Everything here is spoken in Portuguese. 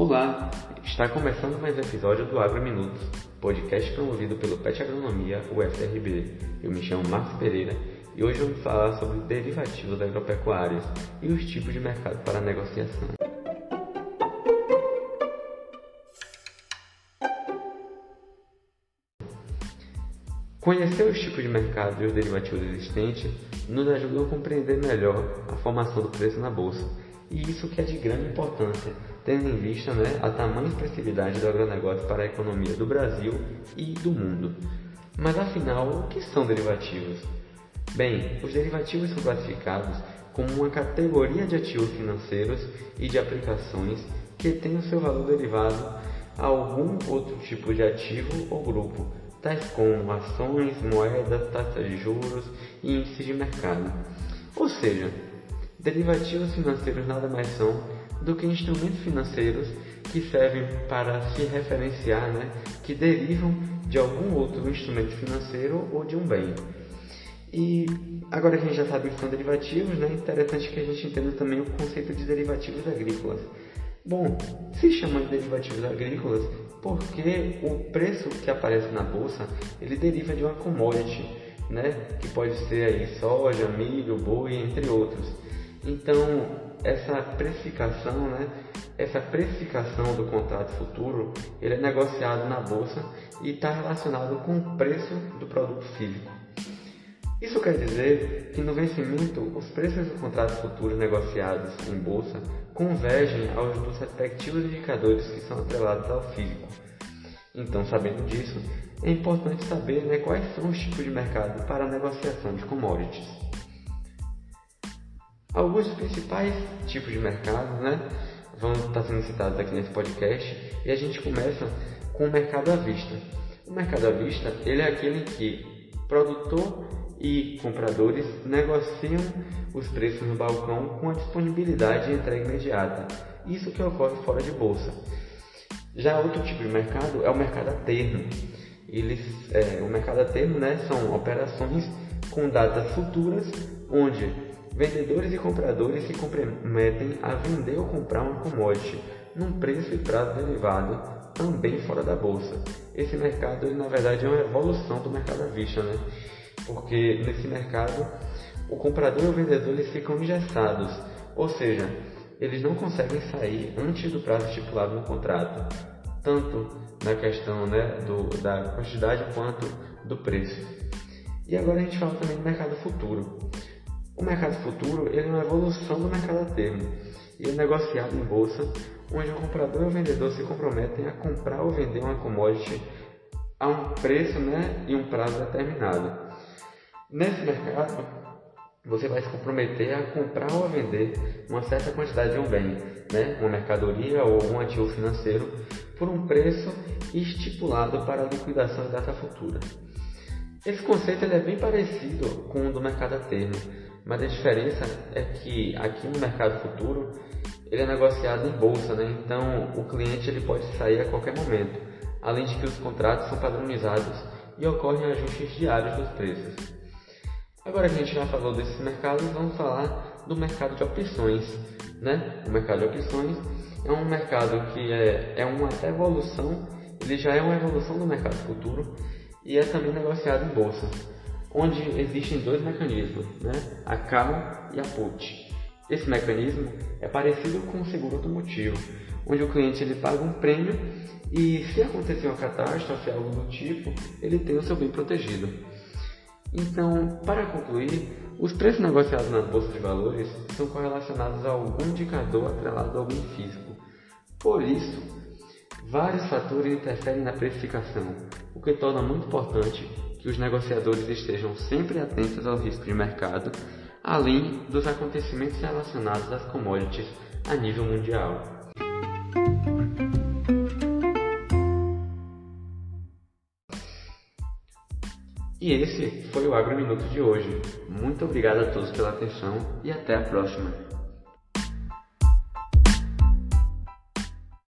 Olá, está começando mais um episódio do Agro Minutos, podcast promovido pelo PET Agronomia UFRB. Eu me chamo Marcos Pereira e hoje vamos falar sobre derivativos agropecuários e os tipos de mercado para negociação. Conhecer os tipos de mercado e os derivativos existentes nos ajudou a compreender melhor a formação do preço na bolsa, e isso que é de grande importância, tendo em vista né, a tamanha expressividade do agronegócio para a economia do Brasil e do mundo. Mas afinal, o que são derivativos? Bem, os derivativos são classificados como uma categoria de ativos financeiros e de aplicações que têm o seu valor derivado a algum outro tipo de ativo ou grupo, tais como ações, moedas, taxas de juros e índices de mercado. Ou seja, derivativos financeiros nada mais são do que instrumentos financeiros que servem para se referenciar, né, que derivam de algum outro instrumento financeiro ou de um bem. E agora que a gente já sabe o que são derivativos, né, é interessante que a gente entenda também o conceito de derivativos agrícolas. Bom, se chama de derivativos agrícolas porque o preço que aparece na bolsa ele deriva de uma commodity, né? Que pode ser aí soja, milho, boi, entre outros. Então essa precificação, né? Essa precificação do contrato futuro, ele é negociado na bolsa e está relacionado com o preço do produto físico. Isso quer dizer que no vencimento os preços dos contratos futuros negociados em bolsa convergem aos dos respectivos indicadores que são atrelados ao físico. Então, sabendo disso, é importante saber né, quais são os tipos de mercado para a negociação de commodities. Alguns dos principais tipos de mercado né, vão estar sendo citados aqui nesse podcast e a gente começa com o mercado à vista. O mercado à vista ele é aquele que produtor e compradores negociam os preços no balcão com a disponibilidade de entrega imediata. Isso que ocorre fora de bolsa. Já outro tipo de mercado é o mercado a termo. Eles, é, o mercado a termo né, são operações com datas futuras onde vendedores e compradores se comprometem a vender ou comprar uma commodity num preço e prazo derivado também fora da bolsa. Esse mercado, na verdade, é uma evolução do mercado à vista, né? porque nesse mercado o comprador e o vendedor eles ficam engessados, ou seja, eles não conseguem sair antes do prazo estipulado no contrato, tanto na questão né, do, da quantidade quanto do preço. E agora a gente fala também do mercado futuro. O mercado futuro ele é uma evolução do mercado a termo e é negociado em bolsa, onde o comprador e o vendedor se comprometem a comprar ou vender uma commodity a um preço né, e um prazo determinado. Nesse mercado, você vai se comprometer a comprar ou a vender uma certa quantidade de um bem, né? uma mercadoria ou um ativo financeiro, por um preço estipulado para a liquidação em data futura. Esse conceito é bem parecido com o do mercado a termo, mas a diferença é que aqui no mercado futuro ele é negociado em bolsa, né? então o cliente ele pode sair a qualquer momento, além de que os contratos são padronizados e ocorrem ajustes diários dos preços. Agora que a gente já falou desses mercados, vamos falar do mercado de opções. Né? O mercado de opções é um mercado que é, é uma evolução, ele já é uma evolução do mercado futuro e é também negociado em bolsa, onde existem dois mecanismos, né? a CAL e a PUT. Esse mecanismo é parecido com o seguro automotivo, onde o cliente ele paga um prêmio e se acontecer uma catástrofe, algo do tipo, ele tem o seu bem protegido. Então, para concluir, os preços negociados na bolsa de valores são correlacionados a algum indicador atrelado a algum físico. Por isso, vários fatores interferem na precificação, o que torna muito importante que os negociadores estejam sempre atentos ao risco de mercado, além dos acontecimentos relacionados às commodities a nível mundial. E esse foi o Agro Minuto de hoje. Muito obrigado a todos pela atenção e até a próxima.